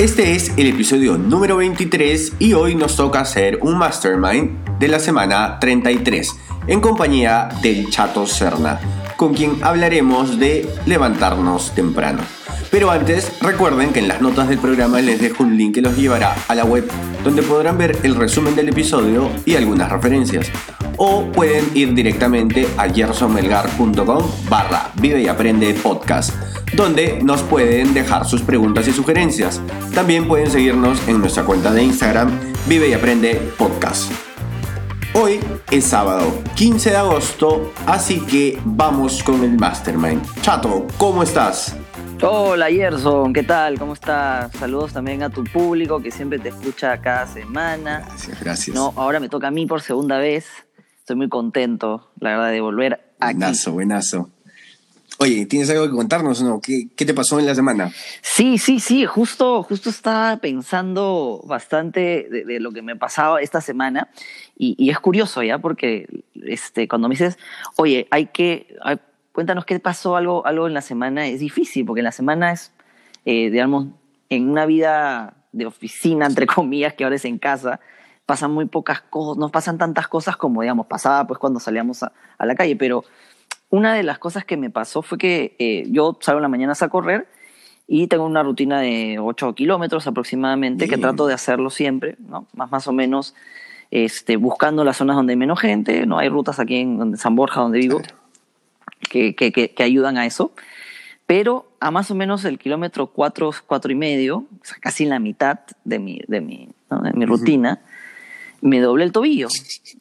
Este es el episodio número 23 y hoy nos toca hacer un mastermind de la semana 33 en compañía del Chato Serna, con quien hablaremos de levantarnos temprano. Pero antes, recuerden que en las notas del programa les dejo un link que los llevará a la web donde podrán ver el resumen del episodio y algunas referencias. O pueden ir directamente a gersonmelgar.com barra vive y aprende podcast, donde nos pueden dejar sus preguntas y sugerencias. También pueden seguirnos en nuestra cuenta de Instagram vive y aprende podcast. Hoy es sábado 15 de agosto, así que vamos con el mastermind. Chato, ¿cómo estás? Hola Gerson, ¿qué tal? ¿Cómo estás? Saludos también a tu público que siempre te escucha cada semana. Gracias, gracias. No, ahora me toca a mí por segunda vez. Estoy muy contento, la verdad, de volver aquí. Buenazo, buenazo. Oye, ¿tienes algo que contarnos o no? ¿Qué, ¿Qué, te pasó en la semana? Sí, sí, sí, justo, justo estaba pensando bastante de, de lo que me pasaba esta semana y, y, es curioso ya, porque este, cuando me dices, oye, hay que, hay, cuéntanos qué pasó algo, algo en la semana, es difícil, porque en la semana es, eh, digamos, en una vida de oficina, entre comillas, que ahora es en casa, pasan muy pocas cosas, no pasan tantas cosas como, digamos, pasaba pues cuando salíamos a, a la calle, pero una de las cosas que me pasó fue que eh, yo salgo en la mañana a correr y tengo una rutina de 8 kilómetros aproximadamente, Bien. que trato de hacerlo siempre, ¿no? más, más o menos este, buscando las zonas donde hay menos gente, no hay rutas aquí en San Borja, donde vivo, claro que, que, que, ayudan a eso. Pero a más o menos el kilómetro 4, cuatro y medio, o sea, casi en la mitad de mi, de mi, ¿no? de mi rutina, uh -huh. Me doblé el tobillo.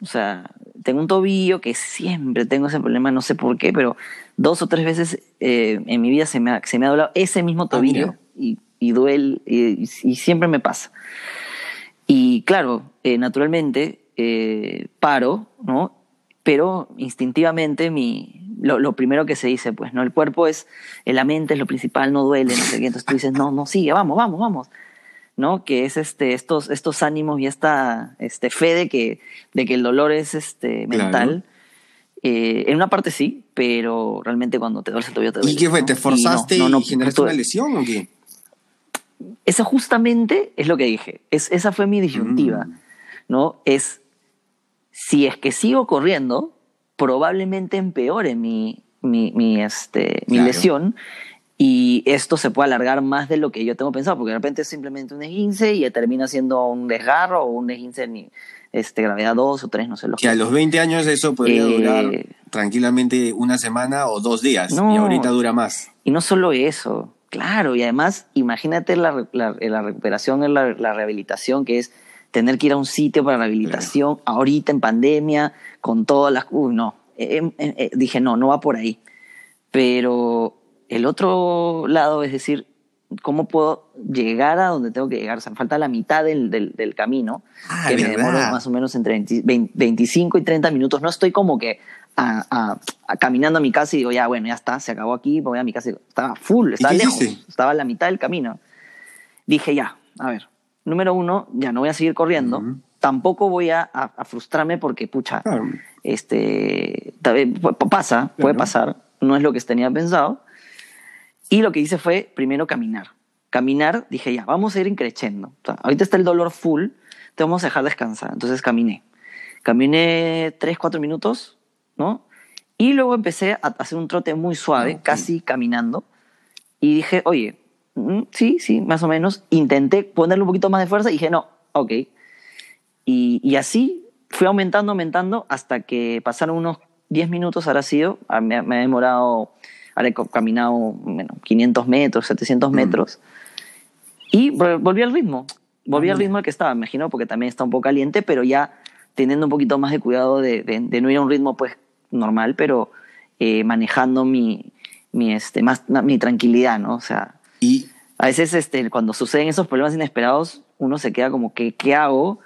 O sea, tengo un tobillo que siempre tengo ese problema, no sé por qué, pero dos o tres veces eh, en mi vida se me ha, se me ha doblado ese mismo tobillo ah, y, y, duele, y, y, siempre me pasa. Y claro, eh, naturalmente eh, paro, ¿no? Pero instintivamente mi, lo, lo, primero que se dice, pues, ¿no? El cuerpo es, eh, la mente es lo principal, no duele, no sé qué. Entonces tú dices, no, no, sigue, vamos, vamos, vamos. ¿No? Que es este, estos, estos ánimos y esta este, fe de que, de que el dolor es este, mental. Claro. Eh, en una parte sí, pero realmente cuando te duele el tobillo te duele. ¿Y qué fue? ¿Te forzaste y, no, no, y generaste una lesión o qué? Eso justamente es lo que dije. Es, esa fue mi disyuntiva. Mm. ¿no? Es si es que sigo corriendo, probablemente empeore mi, mi, mi, este, mi lesión y esto se puede alargar más de lo que yo tengo pensado, porque de repente es simplemente un esguince y termina siendo un desgarro o un esguince en este, gravedad 2 o 3, no sé lo que. a los 20 años eso podría eh, durar tranquilamente una semana o dos días, no, y ahorita dura más. Y no solo eso, claro, y además imagínate la, la, la recuperación, la, la rehabilitación que es tener que ir a un sitio para rehabilitación, claro. ahorita en pandemia, con todas las... Uy, no. Eh, eh, dije, no, no va por ahí. Pero el otro lado es decir, ¿cómo puedo llegar a donde tengo que llegar? O sea, me falta la mitad del, del, del camino, ah, que me demoro más o menos entre 20, 20, 25 y 30 minutos. No estoy como que a, a, a, caminando a mi casa y digo, ya, bueno, ya está, se acabó aquí, voy a mi casa. Estaba full, estaba lejos, hiciste? estaba a la mitad del camino. Dije, ya, a ver, número uno, ya no voy a seguir corriendo. Uh -huh. Tampoco voy a, frustrarme porque, pucha, claro. este, pasa, puede pasar, no es lo que tenía pensado. Y lo que hice fue primero caminar. Caminar, dije ya, vamos a ir increciendo. O sea, ahorita está el dolor full, te vamos a dejar descansar. Entonces caminé. Caminé 3, 4 minutos, ¿no? Y luego empecé a hacer un trote muy suave, okay. casi caminando. Y dije, oye, Mm, sí, sí, más o menos. Intenté ponerle un poquito más de fuerza y dije, no, ok. Y, y así fui aumentando, aumentando, hasta que pasaron unos 10 minutos, ahora sido, ah, me, me ha demorado, ahora he caminado bueno, 500 metros, 700 mm. metros, y volví al ritmo, volví ah, al ritmo al que estaba, me imagino, porque también está un poco caliente, pero ya teniendo un poquito más de cuidado de, de, de no ir a un ritmo pues normal, pero eh, manejando mi, mi, este, más, mi tranquilidad, ¿no? O sea, Y a veces este, cuando suceden esos problemas inesperados, uno se queda como que, ¿qué hago?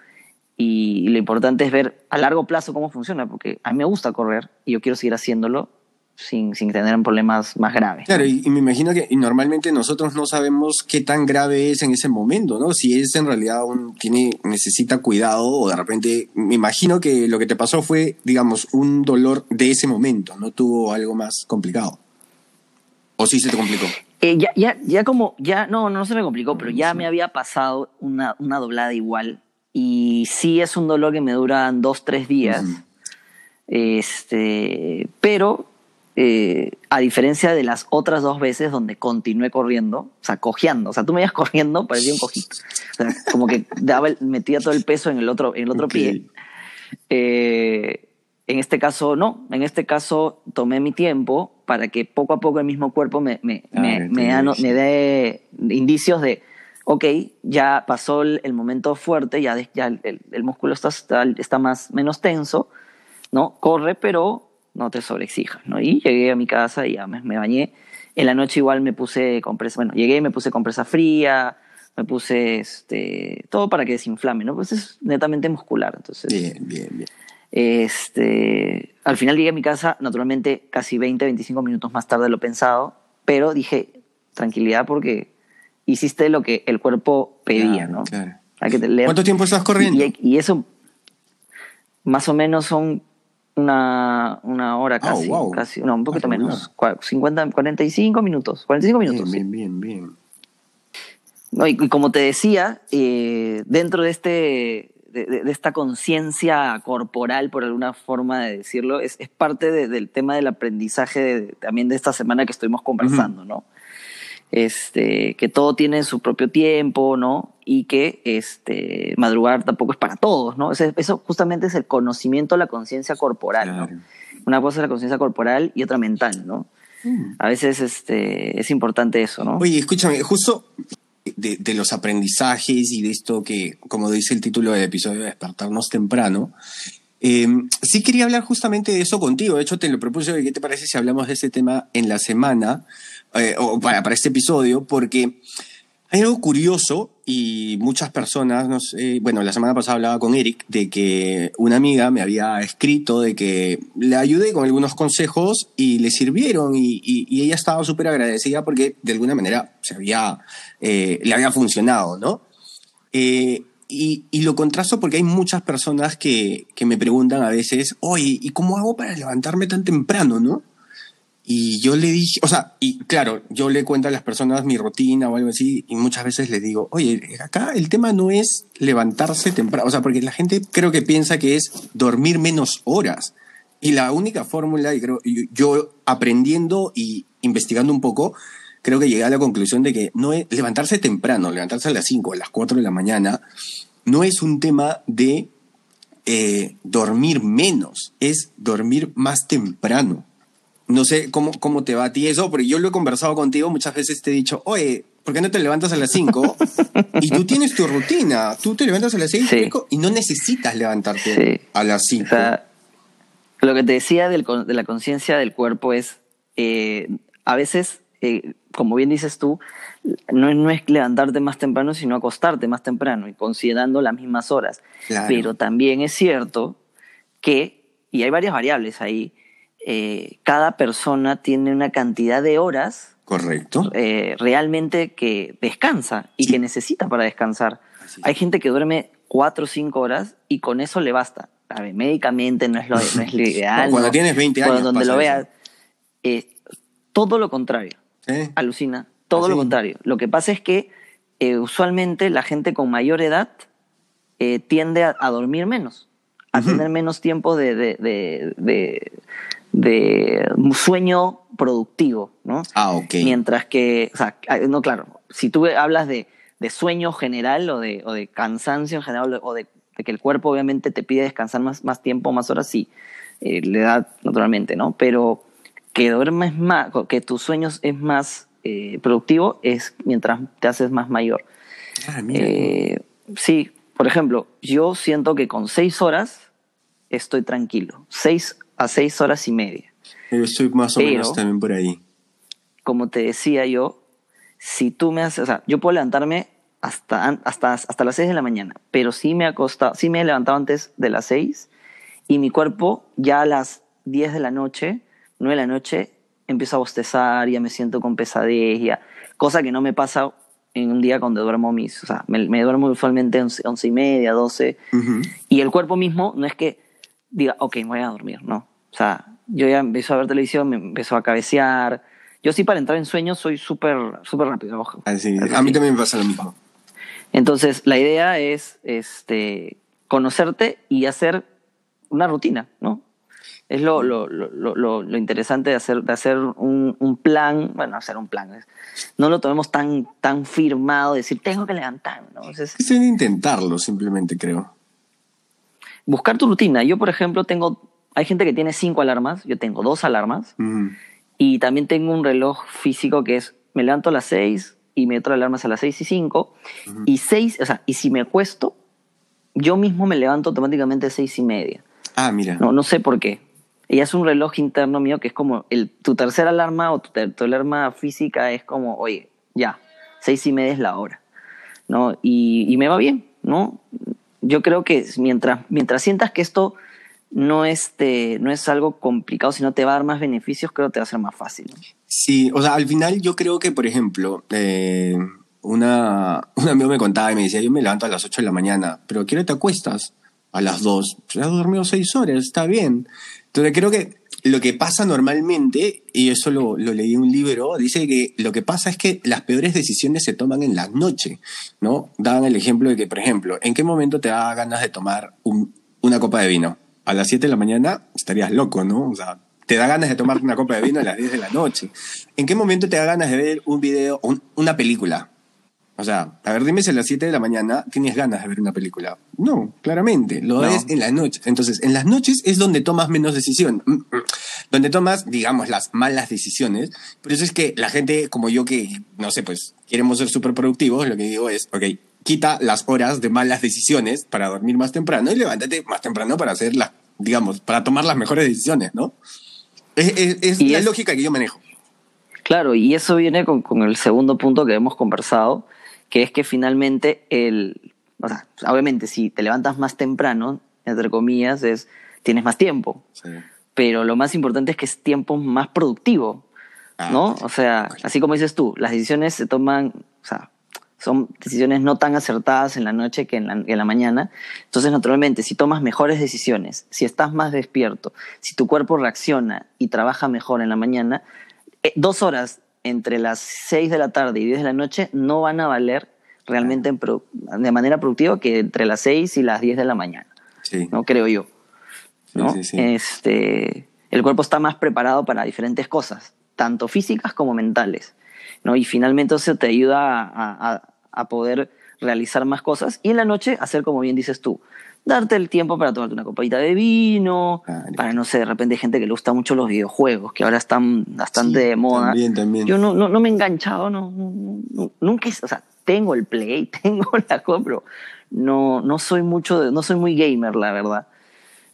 Y lo importante es ver a largo plazo cómo funciona, porque a mí me gusta correr y yo quiero seguir haciéndolo sin, sin tener problemas más graves. Claro, y, y me imagino que y normalmente nosotros no sabemos qué tan grave es en ese momento, ¿no? Si es en realidad un, tiene, necesita cuidado o de repente, me imagino que lo que te pasó fue, digamos, un dolor de ese momento, no tuvo algo más complicado. ¿O sí se te complicó? Eh, ya, ya, ya como, ya, no, no se me complicó, pero ya me había pasado una, una doblada igual. Y sí es un dolor que me dura dos, tres días. Este, pero eh, a diferencia de las otras dos veces donde continué corriendo, o sea, cojeando, o sea, tú me ibas corriendo, parecía un cojito. O sea, como que daba el- metía todo el peso en el otro, en el otro Ok. pie. Eh, en este caso, no. En este caso, tomé mi tiempo para que poco a poco el mismo cuerpo me, me, Ah, me, me da me dé indicios de, ok, ya pasó el, el momento fuerte, ya, ya el, el- el músculo está, está, está más, menos tenso, ¿no? Corre, pero no te sobreexijas, ¿no? Y llegué a mi casa y ya me, me bañé. En la noche igual me puse compresa, bueno, llegué, me puse compresa fría, me puse este, todo para que desinflame, ¿no? Pues es netamente muscular, entonces... Bien, bien, bien. Este, al final llegué a mi casa, naturalmente, casi 20, 25 minutos más tarde de lo pensado, pero dije, tranquilidad porque hiciste lo que el cuerpo pedía, Claro, ¿no? claro. Hay que leer. ¿Cuánto tiempo estás corriendo? Y, y eso, más o menos son una, una hora Ah, casi, wow. casi, no, un poquito Ah, menos, cua- 50, 45 minutos, 45 minutos. sí. Bien, bien, bien, bien. No, y, y como te decía, eh, dentro de, este, de, de- de esta conciencia corporal, por alguna forma de decirlo, es, es parte de- del tema del aprendizaje de- también de esta semana que estuvimos conversando, ¿no? Este, que todo tiene su propio tiempo, ¿no? Y que este, madrugar tampoco es para todos, ¿no? Ese- Eso justamente es el conocimiento, la conciencia corporal, Claro. ¿no? Una cosa es la conciencia corporal y otra mental, ¿no? A veces este, es importante eso, ¿no? Oye, escúchame, justo de, de los aprendizajes y de esto que, como dice el título del episodio, despertarnos temprano, eh, sí quería hablar justamente de eso contigo. De hecho, te lo propuse, ¿qué te parece si hablamos de ese tema en la semana eh, o para, para este episodio? Porque hay algo curioso y muchas personas, no sé, bueno, la semana pasada hablaba con Eric de que una amiga me había escrito de que le ayudé con algunos consejos y le sirvieron y, y- y ella estaba súper agradecida porque de alguna manera se había, eh, le había funcionado, ¿no? Eh, y, y lo contrasto porque hay muchas personas que, que me preguntan a veces, oye, ¿y cómo hago para levantarme tan temprano, no? Y yo le dije, o sea, y claro, yo le cuento a las personas mi rutina o algo así, y muchas veces les digo, oye, acá el tema no es levantarse temprano, o sea, porque la gente creo que piensa que es dormir menos horas. Y la única fórmula, y creo, yo- aprendiendo y investigando un poco, creo que llegué a la conclusión de que no es levantarse temprano, levantarse a las 5 o a las 4 de la mañana, no es un tema de eh, dormir menos, es dormir más temprano. No sé cómo, cómo te va a ti eso, porque yo lo he conversado contigo, muchas veces te he dicho, oye, ¿por qué no te levantas a las 5? y tú tienes tu rutina, tú te levantas a las 6 Sí. y no necesitas levantarte Sí. a las 5. O sea, lo que te decía del de la conciencia del cuerpo es, eh, a veces, eh, como bien dices tú, no es, no es levantarte más temprano, sino acostarte más temprano y considerando las mismas horas. Claro. Pero también es cierto que, y hay varias variables ahí, eh, cada persona tiene una cantidad de horas Correcto. eh, realmente que descansa y que necesita para descansar. Hay gente que duerme cuatro o cinco horas y con eso le basta. A ver, médicamente no es lo, no es lo ideal. Cuando ¿no? tienes 20 Cuando años donde pasa lo veas. eh, todo lo contrario. Alucina. Todo ¿Ah, lo contrario. Lo que pasa es que eh, usualmente la gente con mayor edad eh, tiende a, a dormir menos, a tener menos tiempo de, de, de, de- de sueño productivo, ¿no? Ah, ok. Mientras que, o sea, ah, no, claro, si tú hablas de, de sueño general o de, o de cansancio en general o de, de que el cuerpo obviamente te pide descansar más, más tiempo, más horas, sí, eh, la edad naturalmente, ¿no? Pero que duermes más, que tus sueños es más eh, productivo es mientras te haces más mayor. Ah, mira. Eh, sí, por ejemplo, yo siento que con seis horas estoy tranquilo, seis a seis horas y media. Yo estoy más o pero- menos también por ahí. como te decía yo, si tú me haces, o sea, yo puedo levantarme hasta, hasta, hasta las 6 de la mañana, pero sí me, ha costado, sí me he levantado antes de las 6 y mi cuerpo ya a las 10 de la noche, 9 de la noche, empiezo a bostezar, ya me siento con pesadez, ya, cosa que no me pasa en un día cuando duermo mis, o sea, me, duermo usualmente 11, 11 y media, 12, y el cuerpo mismo no es que diga, ok, me voy a dormir, no. O sea, yo ya empiezo a ver televisión, me empezó a cabecear. Yo sí para entrar en sueño soy súper súper rápido. Ah, a mí también me pasa lo mismo. Entonces, la idea es este, conocerte y hacer una rutina, ¿no? Es lo, lo, lo, lo, interesante de hacer, de hacer un, un, plan, bueno, hacer un plan. No lo tomemos tan, tan firmado, decir, tengo que levantarme. ¿no? Es, es intentarlo, simplemente creo. Buscar tu rutina. Yo, por ejemplo, tengo, hay gente que tiene cinco alarmas, yo tengo dos alarmas, y también tengo un reloj físico que es, me levanto a las seis y me meto alarmas a las seis y cinco, y seis, o sea, y si me acuesto, yo mismo me levanto automáticamente a seis y media. Ah, mira. No, no sé por qué. Y es un reloj interno mío que es como el, tu tercera alarma o tu, tu, alarma física es como, oye, ya, seis y media es la hora. ¿no? Y, y me va bien, ¿no? Yo creo que mientras, mientras sientas que esto no, este, no es algo complicado, sino te va a dar más beneficios, creo que te va a ser más fácil. Sí, o sea, al final yo creo que, por ejemplo, eh, una, un amigo me contaba y me decía, yo me levanto a las 8 de la mañana, pero ¿a qué hora te acuestas? A las 2. Pues has dormido 6 horas, está bien. Entonces creo que lo que pasa normalmente, y eso lo, lo, leí en un libro, dice que lo que pasa es que las peores decisiones se toman en la noche, ¿no? Daban el ejemplo de que, por ejemplo, ¿en qué momento te da ganas de tomar un, una copa de vino? A las 7 de la mañana estarías loco, ¿no? O sea, te da ganas de tomar una copa de vino a las 10 de la noche. ¿En qué momento te da ganas de ver un video, una película? O sea, a ver, dime si a las 7 de la mañana tienes ganas de ver una película. No, claramente, lo ves en las noches. Entonces, en las noches es donde tomas menos decisión, mm, mm, donde tomas, digamos, las malas decisiones. Por eso es que la gente como yo que, no sé, pues queremos ser súper productivos, lo que digo es, ok, quita las horas de malas decisiones para dormir más temprano y levántate más temprano para hacer las, digamos, para tomar las mejores decisiones, ¿no? Es, la lógica que yo manejo. Claro, y eso viene con, con el segundo punto que hemos conversado, que es que finalmente el, o sea, obviamente si te levantas más temprano, entre comillas, es, tienes más tiempo. Pero lo más importante es que es tiempo más productivo, ah, ¿no? O sea, así como dices tú, las decisiones se toman, o sea, son decisiones no tan acertadas en la noche que en la, en la, mañana. Entonces, naturalmente, si tomas mejores decisiones, si estás más despierto, si tu cuerpo reacciona y trabaja mejor en la mañana, eh, dos horas entre las 6 de la tarde y 10 de la noche no van a valer realmente de manera productiva que entre las 6 y las 10 de la mañana. Sí. ¿No? Creo yo. ¿no? este, el cuerpo está más preparado para diferentes cosas, tanto físicas como mentales. ¿no? Y finalmente eso te ayuda a, a, a poder realizar más cosas y en la noche hacer como bien dices tú, darte el tiempo para tomarte una copadita de vino, para no sé, de repente hay gente que le gusta mucho los videojuegos, que ahora están bastante de moda. También, también. Yo no, no, no me he enganchado, no, nunca, o sea, tengo el Play, tengo la compro, no, no soy mucho, de, no soy muy gamer, la verdad,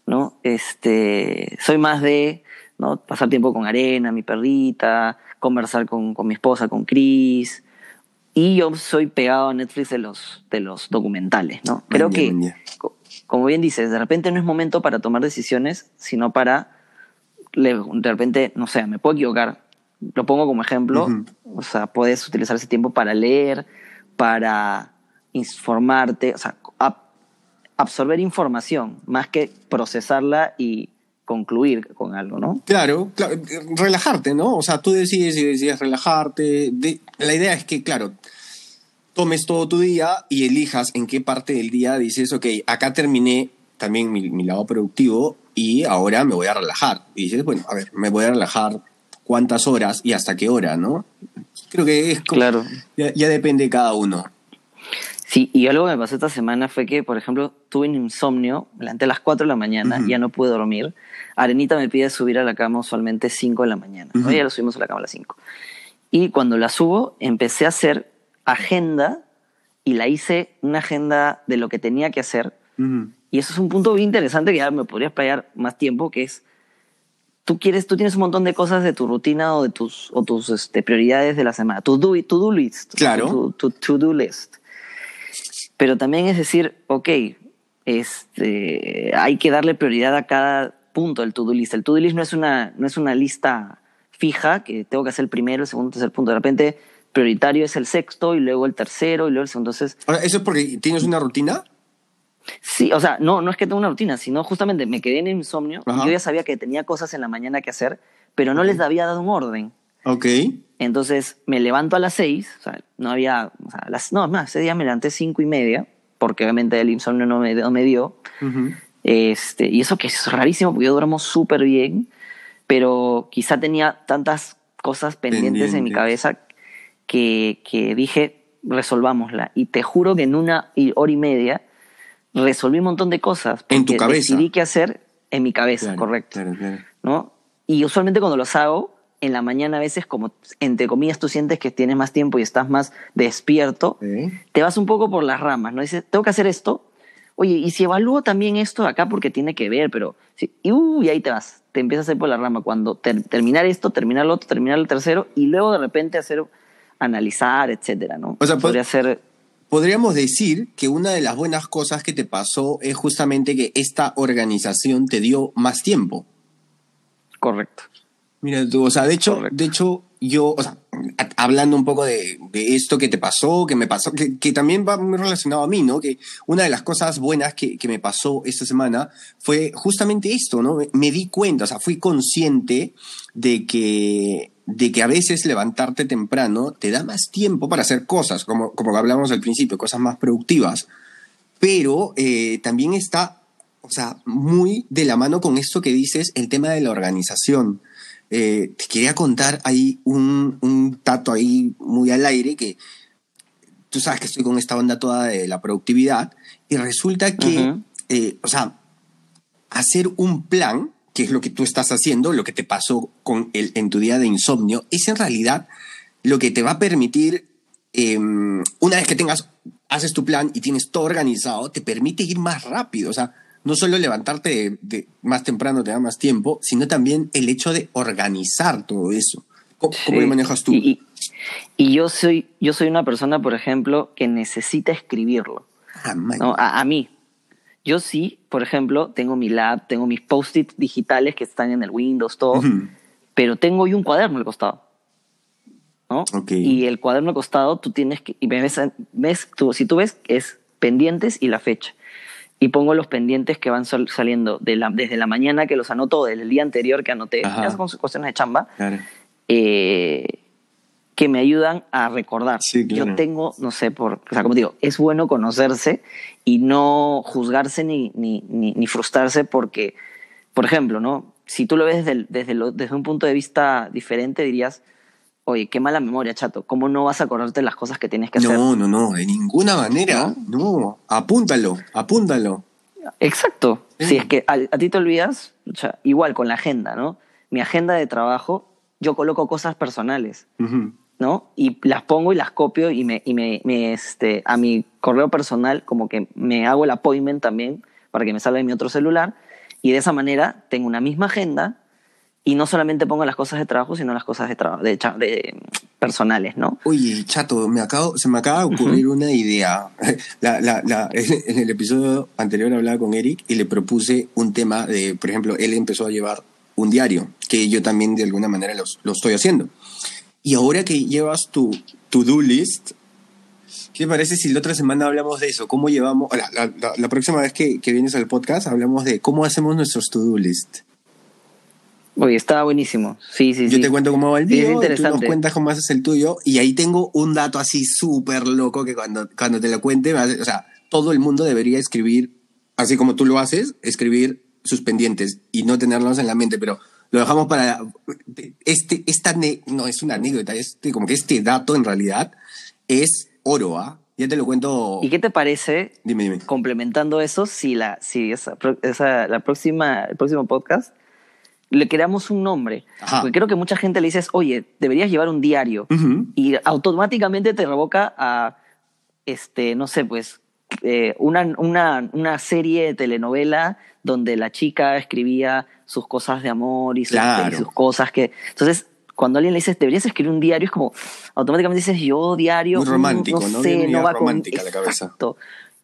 ¿no? Este, soy más de, ¿no? Pasar tiempo con Arena, mi perrita, conversar con, con mi esposa, con Chris, y yo soy pegado a Netflix de los, de los documentales, ¿no? Creo que, como bien dices, de repente no es momento para tomar decisiones, sino para, de repente, no sé, me puedo equivocar, lo pongo como ejemplo, o sea, puedes utilizar ese tiempo para leer, para informarte, o sea, absorber información, más que procesarla y concluir con algo, ¿no? Claro, claro, relajarte, ¿no? O sea, tú decides y decides relajarte. la idea es que, claro, tomes todo tu día y elijas en qué parte del día dices, ok, acá terminé también mi, lado productivo y ahora me voy a relajar. Y dices, bueno, a ver, me voy a relajar cuántas horas y hasta qué hora, ¿no? Creo que es como, claro. ya, depende de cada uno. Sí, y algo que me pasó esta semana fue que, por ejemplo, tuve un insomnio, me levanté a las 4 de la mañana, ya no pude dormir. Arenita me pide subir a la cama usualmente 5 de la mañana. Hoy ya lo subimos a la cama a las 5. Y cuando la subo, empecé a hacer agenda y la hice una agenda de lo que tenía que hacer. Y eso es un punto bien interesante que ya me podría explayar más tiempo, que es tú quieres, tú tienes un montón de cosas de tu rutina o de tus, o tus este, prioridades de la semana, tu do, to do list. Claro. Tu to do list. Pero también es decir, ok, este, hay que darle prioridad a cada punto del to-do list. El to-do list no es, una, no es una lista fija que tengo que hacer el primero, el segundo, el tercer punto. De repente, prioritario es el sexto y luego el tercero y luego el segundo. Entonces, ¿Eso es porque tienes una rutina? Sí, o sea, no, no es que tenga una rutina, sino justamente me quedé en insomnio y yo ya sabía que tenía cosas en la mañana que hacer, pero no les había dado un orden. Ok. Entonces me levanto a las seis, o sea, no había, o sea, las, no, más, ese día me levanté cinco y media, porque obviamente el insomnio no me, no me dio. este, y eso que es rarísimo, porque yo duermo súper bien, pero quizá tenía tantas cosas pendientes en mi cabeza que, que dije, resolvámosla. Y te juro que en una hora y media resolví un montón de cosas. En tu cabeza. Decidí qué hacer en mi cabeza, correcto. ¿no? Y usualmente cuando los hago, en la mañana a veces, como entre comillas, tú sientes que tienes más tiempo y estás más despierto, te vas un poco por las ramas, ¿no? Dices, tengo que hacer esto. Oye, y si evalúo también esto acá porque tiene que ver, pero. y, uh, y ahí te vas, te empiezas a ir por la rama. Cuando terminar esto, terminar lo otro, terminar el tercero, y luego de repente hacer, analizar, etcétera, ¿no? O sea, podría ser podríamos decir que una de las buenas cosas que te pasó es justamente que esta organización te dio más tiempo. Correcto. Mira tú, o sea, de hecho, de hecho, yo, o sea, hablando un poco de, esto que te pasó, que me pasó, que, también va muy relacionado a mí, ¿no? Que una de las cosas buenas que, me pasó esta semana fue justamente esto, ¿no? me, di cuenta, o sea, fui consciente de que de que a veces levantarte temprano te da más tiempo para hacer cosas, como, como hablamos al principio, cosas más productivas, pero eh, también está, o sea, muy de la mano con esto que dices, el tema de la organización. Eh, te quería contar ahí un, un tato ahí muy al aire que tú sabes que estoy con esta onda toda de la productividad y resulta que, eh, o sea, hacer un plan que es lo que tú estás haciendo, lo que te pasó con el, en tu día de insomnio, es en realidad lo que te va a permitir, em, una vez que tengas, haces tu plan y tienes todo organizado, te permite ir más rápido. O sea, no solo levantarte de, más temprano te da más tiempo, sino también el hecho de organizar todo eso. ¿Cómo, lo manejas tú? Y, yo, soy, yo soy una persona, por ejemplo, que necesita escribirlo. Ah, a, a, mí, yo sí, por ejemplo, tengo mi lab, tengo mis post-it digitales que están en el Windows, todo, pero tengo yo un cuaderno al costado. ¿no? Y el cuaderno al costado tú tienes que, y ves, ves tú, si tú ves, es pendientes y la fecha. Y pongo los pendientes que van saliendo de la, desde la mañana que los anoto, del día anterior que anoté, esas cuestiones de chamba. Eh, que me ayudan a recordar. Yo tengo, no sé, por, o sea, como digo, es bueno conocerse y no juzgarse ni, ni, ni, frustrarse porque, por ejemplo, ¿no? Si tú lo ves desde, desde, desde un punto de vista diferente, dirías, oye, qué mala memoria, chato, ¿cómo no vas a acordarte las cosas que tienes que hacer? No, no, no, de ninguna manera, no, apúntalo, apúntalo. Exacto, si es que a, ti te olvidas, igual con la agenda, ¿no? Mi agenda de trabajo, yo coloco cosas personales. ¿no? Y las pongo y las copio y, me, y me, este, a mi correo personal como que me hago el appointment también para que me salga en mi otro celular y de esa manera tengo una misma agenda y no solamente pongo las cosas de trabajo, sino las cosas de, de, de personales, ¿no? Oye, chato, me acabo, se me acaba de ocurrir una idea. La, la, la, en el episodio anterior hablaba con Eric y le propuse un tema de, por ejemplo, él empezó a llevar un diario, que yo también de alguna manera lo, lo estoy haciendo. Y ahora que llevas tu to-do list, ¿qué te parece si la otra semana hablamos de eso? ¿Cómo llevamos? La, la, próxima vez que, que, vienes al podcast hablamos de cómo hacemos nuestros to-do list. Oye, estaba buenísimo. Sí, sí, Yo te cuento cómo va el mío, tú nos cuentas cómo haces el tuyo. Y ahí tengo un dato así súper loco que cuando, cuando te lo cuente, o sea, todo el mundo debería escribir, así como tú lo haces, escribir sus pendientes y no tenerlos en la mente, pero lo dejamos para este, esta no es una anécdota, este, como que este dato en realidad es oro, ¿ah? Ya te lo cuento. ¿Y qué te parece? Dime, dime. Complementando eso, si la, si esa, la próxima, el próximo podcast le creamos un nombre. Porque creo que mucha gente le dices, oye, deberías llevar un diario. Y automáticamente te revoca a, este, no sé, pues, eh, una, una, una serie de telenovela donde la chica escribía sus cosas de amor y sus, Claro. y sus cosas que... Entonces, cuando alguien le dices, deberías escribir un diario, es como, automáticamente dices, yo diario... Muy mm, romántico, no ¿no? sé, no va romántica con... la cabeza. Exacto.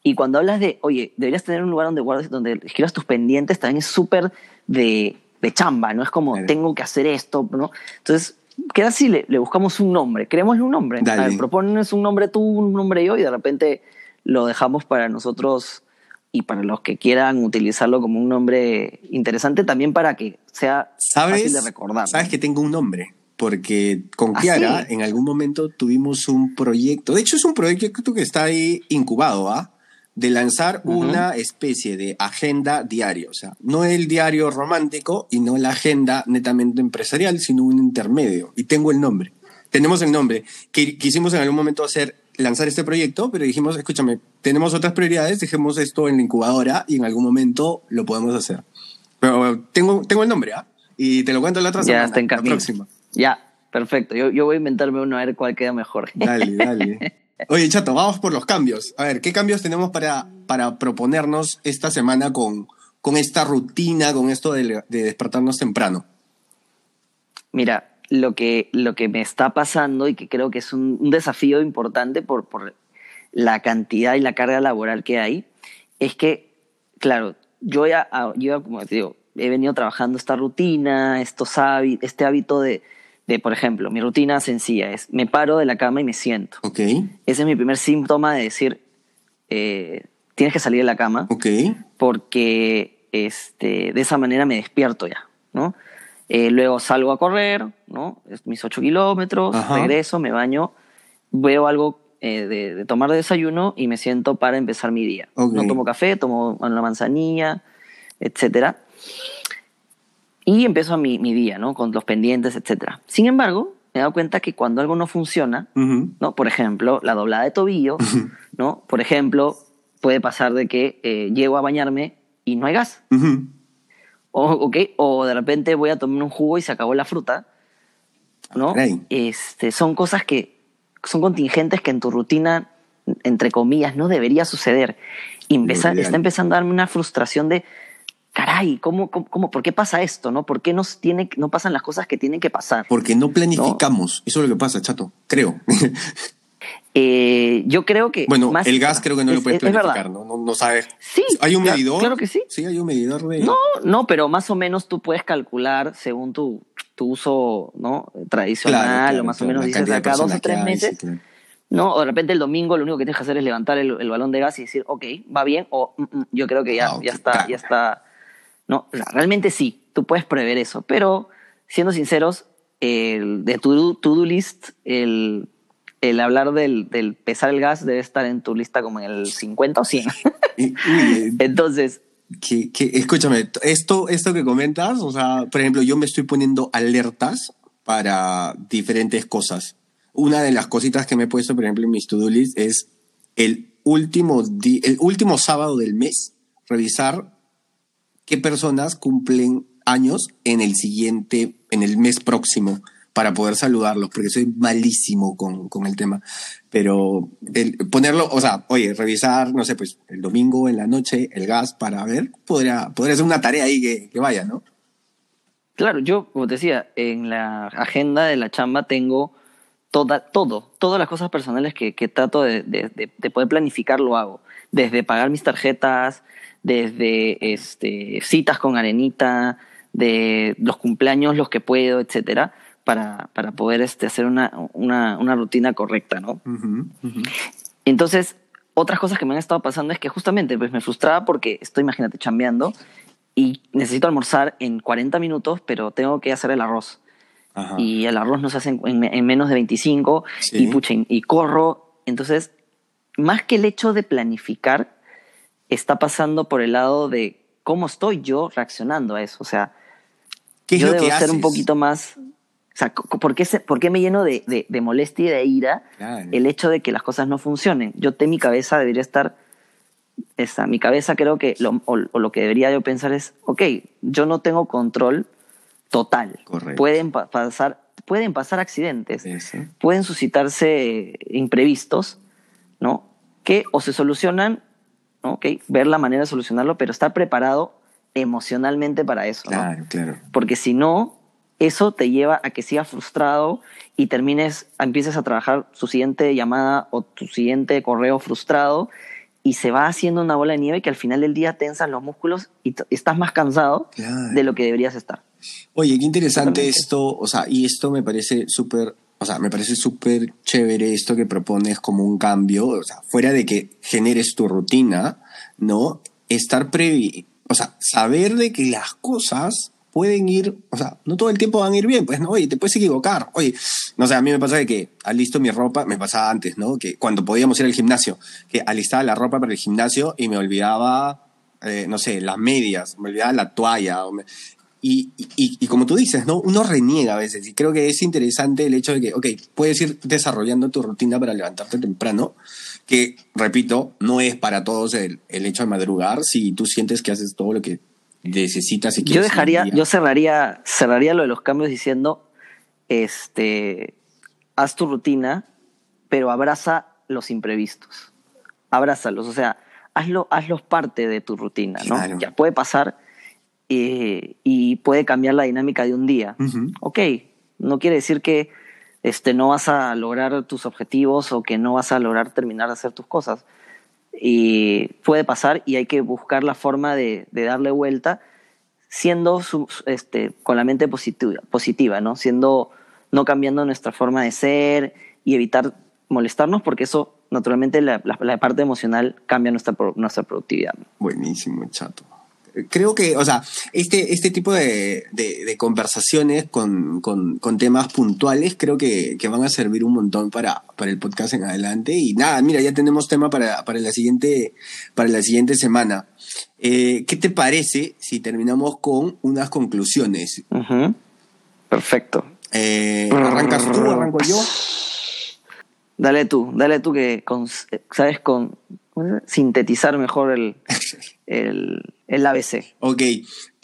Y cuando hablas de, oye, deberías tener un lugar donde guardes, donde escribas tus pendientes, también es súper de, de chamba, ¿no? Es como, tengo que hacer esto, ¿no? Entonces, queda así, le, le buscamos un nombre, creémosle un nombre. Dale. A ver, propónenos un nombre tú, un nombre yo, y de repente lo dejamos para nosotros y para los que quieran utilizarlo como un nombre interesante, también para que sea ¿Sabes? fácil de recordar. Sabes ¿no? que tengo un nombre. Porque con ¿Ah, Kiara sí? en algún momento tuvimos un proyecto. De hecho, es un proyecto que está ahí incubado, ¿ah? De lanzar Ujú. una especie de agenda diario. O sea, no el diario romántico y no la agenda netamente empresarial, sino un intermedio. Y tengo el nombre. Tenemos el nombre. Que quisimos en algún momento hacer lanzar este proyecto, pero dijimos, escúchame, tenemos otras prioridades, dejemos esto en la incubadora y en algún momento lo podemos hacer. Pero tengo, tengo el nombre, ¿ah? Y te lo cuento la otra Ya semana. está en la próxima. Ya, perfecto. Yo, yo voy a inventarme uno a ver cuál queda mejor. Dale, dale. Oye, Chato, vamos por los cambios. A ver, ¿qué cambios tenemos para, para proponernos esta semana con, con esta rutina, con esto de, de despertarnos temprano? Mira, lo que, lo que me está pasando y que creo que es un, desafío importante por, por la cantidad y la carga laboral que hay, es que, claro, yo ya, ah, yo como te digo, he venido trabajando esta rutina, estos hábi- este hábito de, de, por ejemplo, mi rutina sencilla es, me paro de la cama y me siento. Ok, Ese es mi primer síntoma de decir, eh, tienes que salir de la cama ok. porque este, de esa manera me despierto ya, ¿no? Eh, luego salgo a correr, ¿no? Mis ocho kilómetros, Ajá. regreso, me baño, veo algo eh, de, de tomar de desayuno y me siento para empezar mi día. No tomo café, tomo una manzanilla, etcétera. Y empiezo mi, mi día, ¿no? Con los pendientes, etcétera. Sin embargo, me he dado cuenta que cuando algo no funciona. ¿no? Por ejemplo, la doblada de tobillo, ¿no? Por ejemplo, puede pasar de que eh, llego a bañarme y no hay gas, o, ¿ok? O de repente voy a tomar un jugo y se acabó la fruta, ¿no? Caray. Este, son cosas que son contingentes que en tu rutina, entre comillas, no debería suceder. Está empezando a darme una frustración de, caray, ¿cómo, cómo, cómo- por qué pasa esto, no? ¿Por qué nos tiene, no pasan las cosas que tienen que pasar? Porque no planificamos. Eso es lo que pasa, Chato. Creo. Eh, yo creo que... bueno, más- el gas creo que no es- lo puedes planificar, ¿no? No, no sabes. Sí, ¿Hay un claro- medidor? claro que sí. Sí, hay un medidor de. No, no, pero más o menos tú puedes calcular según tu, tu uso ¿no? tradicional, Claro, claro, o más o menos dices acá dos o tres meses, sí. ¿no? O de repente el domingo lo único que tienes que hacer es levantar el, el balón de gas y decir, ok, va bien, o "Mm, mm, yo creo que ya, Ah, ya está, ya está. No, o sea, realmente sí, tú puedes prever eso, pero siendo sinceros, el de tu to-do list, el, el hablar del, del pesar el gas debe estar en tu lista como en el 50 o 100. Y- uy, Entonces, que, que- escúchame, esto, esto que comentas, o sea, por ejemplo, yo me estoy poniendo alertas para diferentes cosas. Una de las cositas que me he puesto, por ejemplo, en mis to-do list es el último, el último sábado del mes, revisar qué personas cumplen años en el siguiente, en el mes próximo, para poder saludarlos, porque soy malísimo con, con el tema. Pero ponerlo, o sea, oye, revisar, no sé, pues el domingo en la noche el gas para ver, podría, podría ser una tarea ahí que, que vaya, ¿no? Claro, yo, como te decía, en la agenda de la chamba tengo toda, todo, todas las cosas personales que, que trato de- de- de poder planificar, lo hago. Desde pagar mis tarjetas, desde este, citas con arenita, de los cumpleaños, los que puedo, etcétera, para, para poder este, hacer una, una, una rutina correcta, ¿no? Entonces, otras cosas que me han estado pasando es que justamente pues, me frustraba porque estoy, imagínate, chambeando y necesito almorzar en 40 minutos, pero tengo que hacer el arroz. Ajá. Y el arroz no se hace en, en- en menos de 25 Sí. y, pucha, y corro. Entonces, más que el hecho de planificar, está pasando por el lado de cómo estoy yo reaccionando a eso. O sea, ¿Qué es yo lo debo que ser haces? un poquito más... O sea, ¿por qué, se- por qué me lleno de, de- de molestia y de ira Claro. el hecho de que las cosas no funcionen? Yo te mi cabeza debería estar... Esa, mi cabeza creo que lo, o, o lo que debería yo pensar es, ok, yo no tengo control total. Correcto. Pueden pa- pasar, pueden pasar accidentes, Eso. pueden suscitarse imprevistos, ¿no? Que o se solucionan ¿ok? Ver la manera de solucionarlo, pero estar preparado emocionalmente para eso. Claro, claro. Porque si no, eso te lleva a que sigas frustrado y termines, empieces a trabajar su siguiente llamada o tu siguiente correo frustrado y se va haciendo una bola de nieve que al final del día tensas los músculos y estás más cansado de lo que deberías estar. Oye, qué interesante esto, o sea, y esto me parece súper, o sea, me parece súper chévere esto que propones como un cambio, o sea, fuera de que generes tu rutina, ¿no? Estar previ, o sea, saber de que las cosas pueden ir, o sea, no todo el tiempo van a ir bien, pues no, oye, te puedes equivocar. Oye, no sé, a mí me pasa de que alisto mi ropa, me pasaba antes, ¿no? Que cuando podíamos ir al gimnasio, que alistaba la ropa para el gimnasio y me olvidaba, eh, no sé, las medias, me olvidaba la toalla. Y, y, y, como tú dices, ¿no? Uno reniega a veces y creo que es interesante el hecho de que, ok, puedes ir desarrollando tu rutina para levantarte temprano, que, repito, no es para todos el, el hecho de madrugar si tú sientes que haces todo lo que necesitas y Yo dejaría, yo cerraría, cerraría lo de los cambios diciendo, este, haz tu rutina, pero abraza los imprevistos. Abrázalos, o sea, hazlo, hazlos parte de tu rutina, ¿no? Ya puede pasar eh, y puede cambiar la dinámica de un día. Ok, no quiere decir que este, no vas a lograr tus objetivos o que no vas a lograr terminar de hacer tus cosas y puede pasar y hay que buscar la forma de, darle vuelta siendo este, con la mente positiva, positiva, ¿no? Siendo, no cambiando nuestra forma de ser y evitar molestarnos porque eso, naturalmente, la, la parte emocional cambia nuestra, nuestra productividad. Buenísimo, chato creo que, o sea, este, este tipo de, conversaciones con, temas puntuales creo que, van a servir un montón para, para el podcast en adelante. Y nada, mira, ya tenemos tema para, la, siguiente, para la siguiente semana. Eh, ¿Qué te parece si terminamos con unas conclusiones? Perfecto. Eh, ¿Arrancas tú, arranco yo? Dale tú, dale tú que, sabes, con sintetizar mejor el, el, ABC. Ok,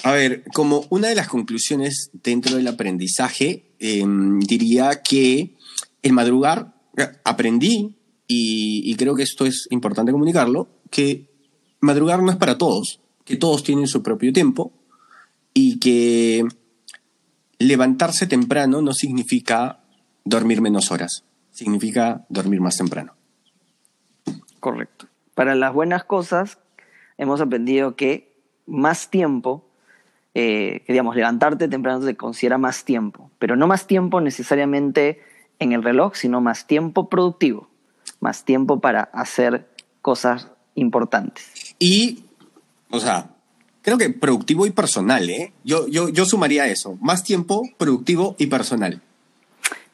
a ver, como una de las conclusiones dentro del aprendizaje, em, diría que el madrugar, eh, aprendí, y, creo que esto es importante comunicarlo, que madrugar no es para todos, que todos tienen su propio tiempo y que levantarse temprano no significa dormir menos horas, significa dormir más temprano. Correcto. Para las buenas cosas hemos aprendido que más tiempo, eh, que digamos, levantarte temprano se considera más tiempo, pero no más tiempo necesariamente en el reloj, sino más tiempo productivo, más tiempo para hacer cosas importantes. Y, o sea, creo que productivo y personal, ¿eh? Yo, yo, yo sumaría eso, más tiempo productivo y personal.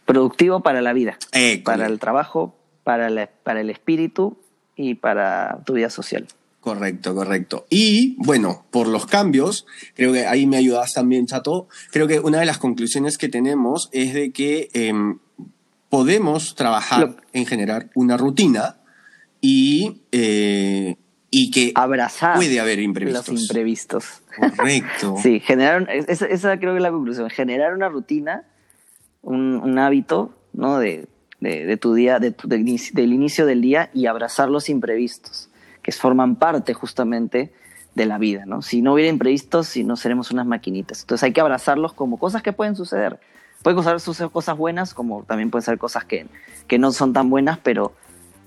Productivo para la vida, para el trabajo, para, para el espíritu y para tu vida social. Correcto, correcto. Y bueno, por los cambios, creo que ahí me ayudas también, Chato. Creo que una de las conclusiones que tenemos es de que em, podemos trabajar en generar una rutina y, eh, y que abrazar puede haber imprevistos. Los imprevistos. Correcto. sí, generar, esa, creo que es la conclusión. Generar una rutina, un, hábito, ¿no? De, tu día, de del inicio del día y abrazar los imprevistos que forman parte justamente de la vida, ¿no? Si no hubiera imprevistos, si no seremos unas maquinitas. Entonces hay que abrazarlos como cosas que pueden suceder. Pueden suceder cosas buenas, como también pueden ser cosas que, que no son tan buenas, pero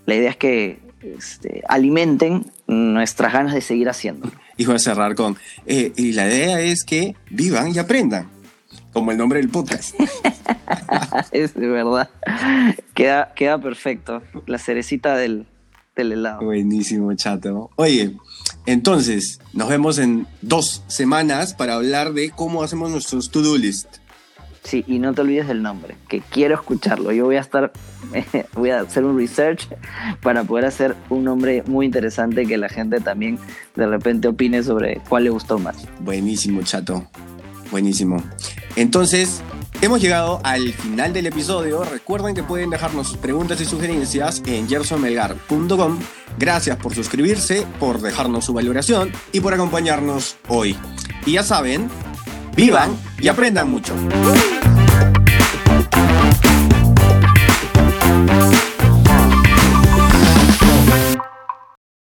la idea es que este, alimenten nuestras ganas de seguir haciendo. Y voy a cerrar con, eh, y la idea es que vivan y aprendan, como el nombre del podcast. es de verdad. Queda, queda perfecto. La cerecita del, Buenísimo, chato. Oye, entonces, nos vemos en dos semanas para hablar de cómo hacemos nuestros to-do list. Sí, y no te olvides del nombre, que quiero escucharlo. Yo voy a estar, voy a hacer un research para poder hacer un nombre muy interesante que la gente también de repente opine sobre cuál le gustó más. Buenísimo, chato. Buenísimo. Entonces, Hemos llegado al final del episodio. Recuerden que pueden dejarnos sus preguntas y sugerencias en gersonmelgar.com. Gracias por suscribirse, por dejarnos su valoración y por acompañarnos hoy. Y ya saben, vivan y aprendan mucho.